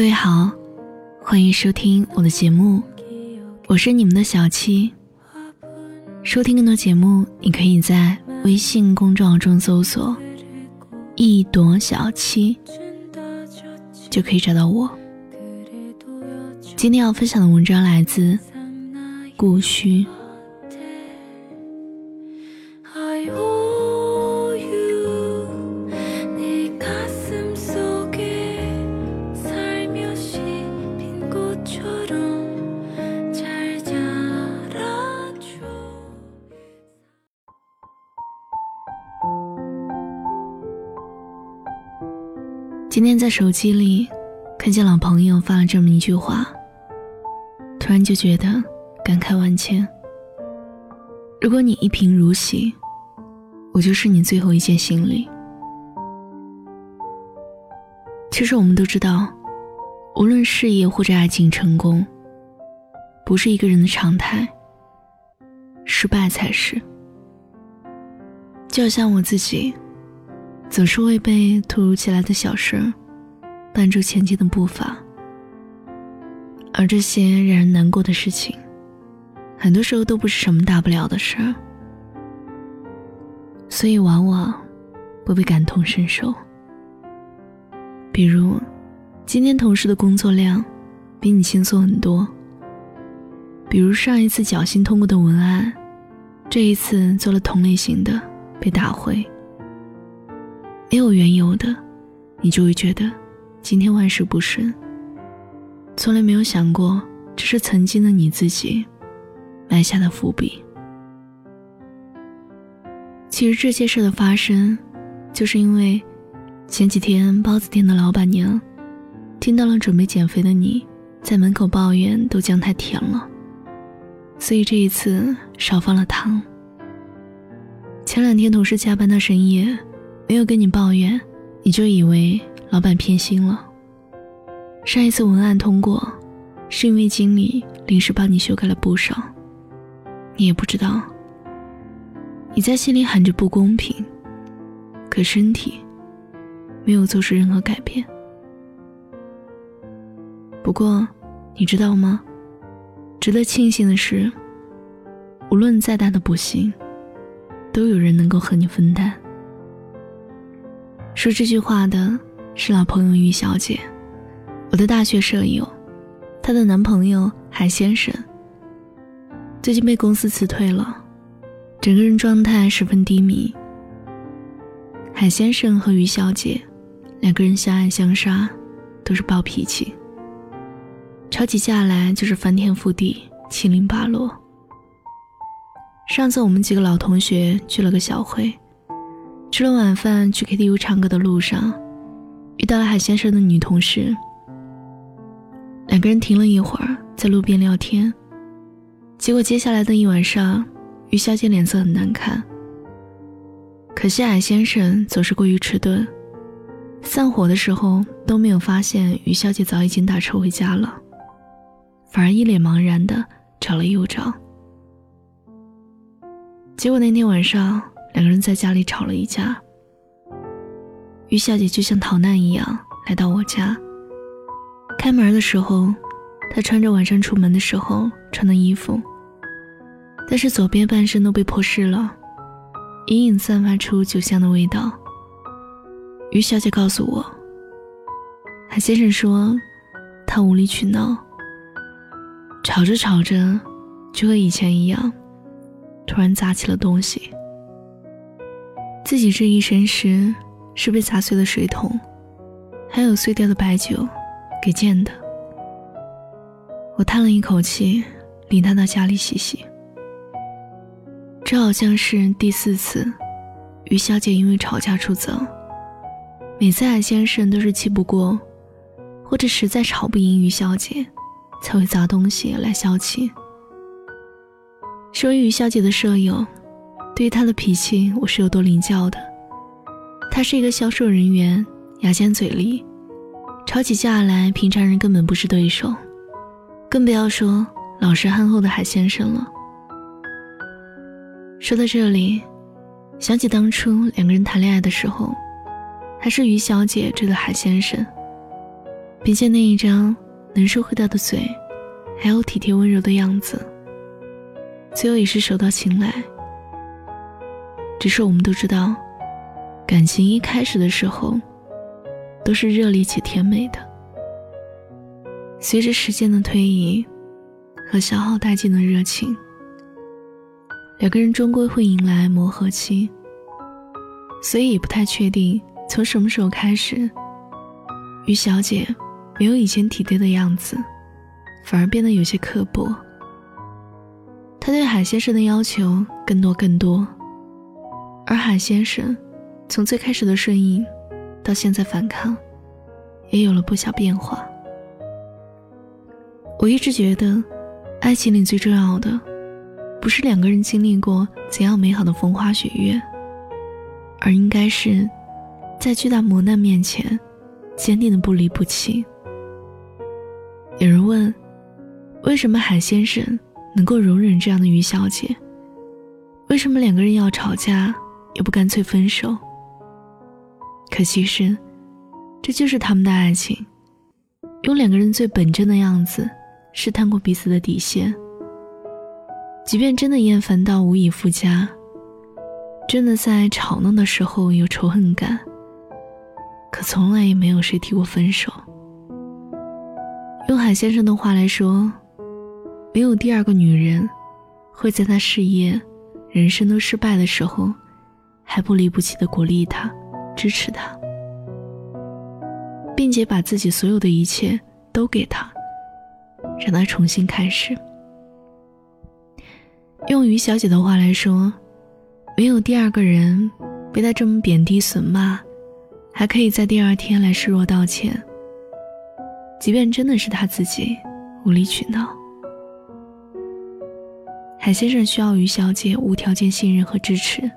各位好，欢迎收听我的节目，我是你们的小七。收听更多节目，你可以在微信公众号中搜索“一朵小七”，就可以找到我。今天要分享的文章来自顾虚。今天在手机里看见老朋友发了这么一句话，突然就觉得感慨万千。如果你一贫如洗，我就是你最后一件行李。其实我们都知道，无论事业或者爱情成功，不是一个人的常态，失败才是。就像我自己。总是会被突如其来的小事绊住前进的步伐，而这些让人难过的事情，很多时候都不是什么大不了的事儿，所以往往不被感同身受。比如，今天同事的工作量比你轻松很多；比如上一次侥幸通过的文案，这一次做了同类型的被打回。没有缘由的，你就会觉得今天万事不顺。从来没有想过，这是曾经的你自己埋下的伏笔。其实这些事的发生，就是因为前几天包子店的老板娘听到了准备减肥的你在门口抱怨豆浆太甜了，所以这一次少放了糖。前两天同事加班到深夜。没有跟你抱怨，你就以为老板偏心了。上一次文案通过，是因为经理临时帮你修改了不少。你也不知道，你在心里喊着不公平，可身体没有做出任何改变。不过，你知道吗？值得庆幸的是，无论再大的不幸，都有人能够和你分担。说这句话的是老朋友于小姐，我的大学舍友，她的男朋友海先生最近被公司辞退了，整个人状态十分低迷。海先生和于小姐两个人相爱相杀，都是暴脾气，吵起架来就是翻天覆地、七零八落。上次我们几个老同学聚了个小会。吃了晚饭，去 KTV 唱歌的路上，遇到了海先生的女同事。两个人停了一会儿，在路边聊天。结果接下来的一晚上，于小姐脸色很难看。可惜海先生总是过于迟钝，散伙的时候都没有发现于小姐早已经打车回家了，反而一脸茫然的找了又找。结果那天晚上。两个人在家里吵了一架。于小姐就像逃难一样来到我家。开门的时候，她穿着晚上出门的时候穿的衣服，但是左边半身都被泼湿了，隐隐散发出酒香的味道。于小姐告诉我，海先生说他无理取闹，吵着吵着就和以前一样，突然砸起了东西。自己这一身湿，是被砸碎的水桶，还有碎掉的白酒给溅的。我叹了一口气，领他到家里洗洗。这好像是第四次，于小姐因为吵架出走。每次海先生都是气不过，或者实在吵不赢于小姐，才会砸东西来消气。身为于小姐的舍友。对于他的脾气，我是有多领教的。他是一个销售人员，牙尖嘴利，吵起架来，平常人根本不是对手，更不要说老实憨厚的海先生了。说到这里，想起当初两个人谈恋爱的时候，还是于小姐追的海先生。凭借那一张能说会道的嘴，还有体贴温柔的样子，最后也是手到擒来。只是我们都知道，感情一开始的时候，都是热烈且甜美的。随着时间的推移和消耗殆尽的热情，两个人终归会迎来磨合期。所以也不太确定从什么时候开始，于小姐没有以前体贴的样子，反而变得有些刻薄。她对海先生的要求更多更多。而海先生，从最开始的顺应，到现在反抗，也有了不小变化。我一直觉得，爱情里最重要的，不是两个人经历过怎样美好的风花雪月，而应该是，在巨大磨难面前，坚定的不离不弃。有人问，为什么海先生能够容忍这样的于小姐？为什么两个人要吵架？也不干脆分手。可其实，这就是他们的爱情，用两个人最本真的样子试探过彼此的底线。即便真的厌烦到无以复加，真的在吵闹的时候有仇恨感，可从来也没有谁提过分手。用海先生的话来说，没有第二个女人会在他事业、人生都失败的时候。还不离不弃的鼓励他，支持他，并且把自己所有的一切都给他，让他重新开始。用于小姐的话来说，没有第二个人被他这么贬低损骂，还可以在第二天来示弱道歉。即便真的是他自己无理取闹，海先生需要于小姐无条件信任和支持。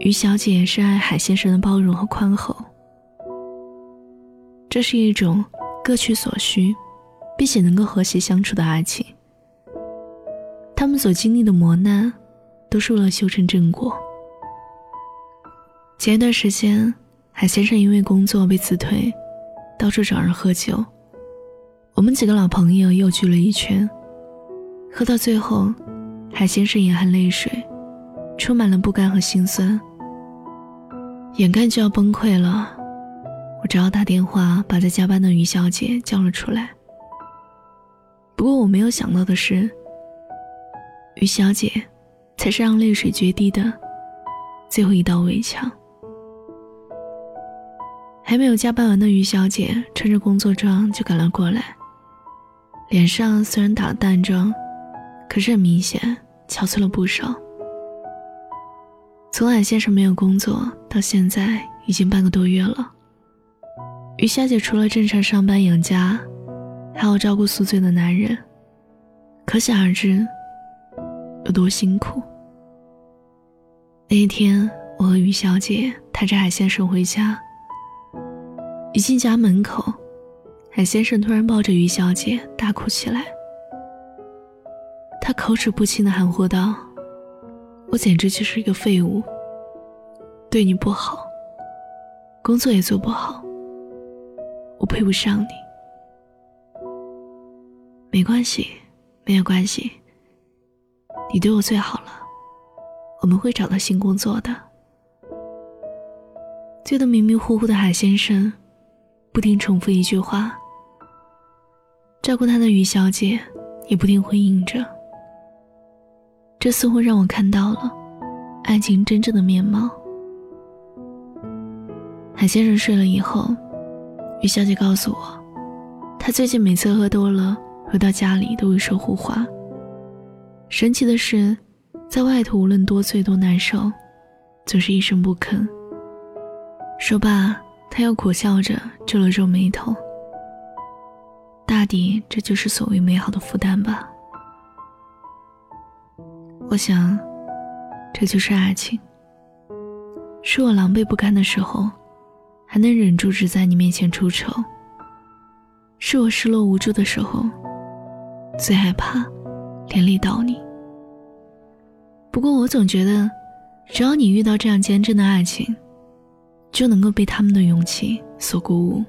于小姐是爱海先生的包容和宽厚，这是一种各取所需，并且能够和谐相处的爱情。他们所经历的磨难，都是为了修成正果。前一段时间，海先生因为工作被辞退，到处找人喝酒。我们几个老朋友又聚了一圈，喝到最后，海先生眼含泪水，充满了不甘和心酸。眼看就要崩溃了，我只好打电话把在加班的于小姐叫了出来。不过我没有想到的是，于小姐才是让泪水决堤的最后一道围墙。还没有加班完的于小姐穿着工作装就赶了过来，脸上虽然打了淡妆，可是很明显憔悴了不少。从海先生没有工作到现在已经半个多月了，于小姐除了正常上班养家，还要照顾宿醉的男人，可想而知有多辛苦。那一天，我和于小姐抬着海先生回家，一进家门口，海先生突然抱着于小姐大哭起来，他口齿不清的含糊道。我简直就是一个废物，对你不好，工作也做不好，我配不上你。没关系，没有关系，你对我最好了，我们会找到新工作的。醉得迷迷糊糊的海先生，不停重复一句话，照顾他的于小姐也不停回应着。这似乎让我看到了爱情真正的面貌。海先生睡了以后，于小姐告诉我，她最近每次喝多了回到家里都会说胡话。神奇的是，在外头无论多醉多难受，总是一声不吭。说罢，他又苦笑着皱了皱眉头。大抵这就是所谓美好的负担吧。我想，这就是爱情。是我狼狈不堪的时候，还能忍住只在你面前出丑；是我失落无助的时候，最害怕连累到你。不过，我总觉得，只要你遇到这样坚贞的爱情，就能够被他们的勇气所鼓舞。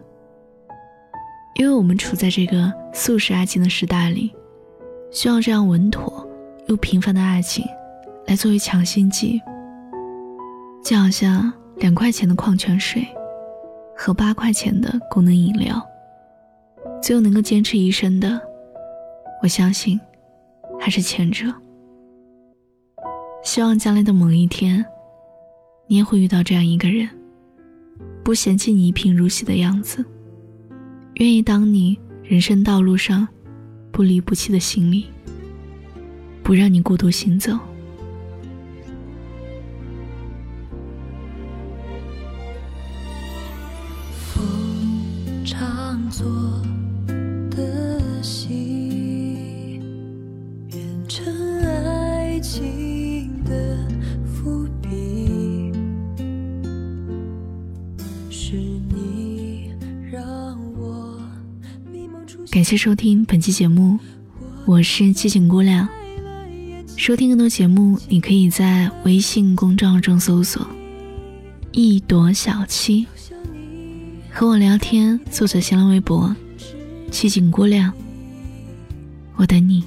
因为我们处在这个速食爱情的时代里，需要这样稳妥又平凡的爱情来作为强心剂，就好像两块钱的矿泉水和八块钱的功能饮料，最后能够坚持一生的，我相信还是前者。希望将来的某一天，你也会遇到这样一个人，不嫌弃你一贫如洗的样子，愿意当你人生道路上不离不弃的行李，不让你孤独行走。唱作的戏，变成爱情的伏笔。是你让我。感谢收听本期节目，我是七情姑娘。收听更多节目，你可以在微信公众号中搜索“一朵小七”，和我聊天，搜索新浪微博“七景姑娘”，我等你。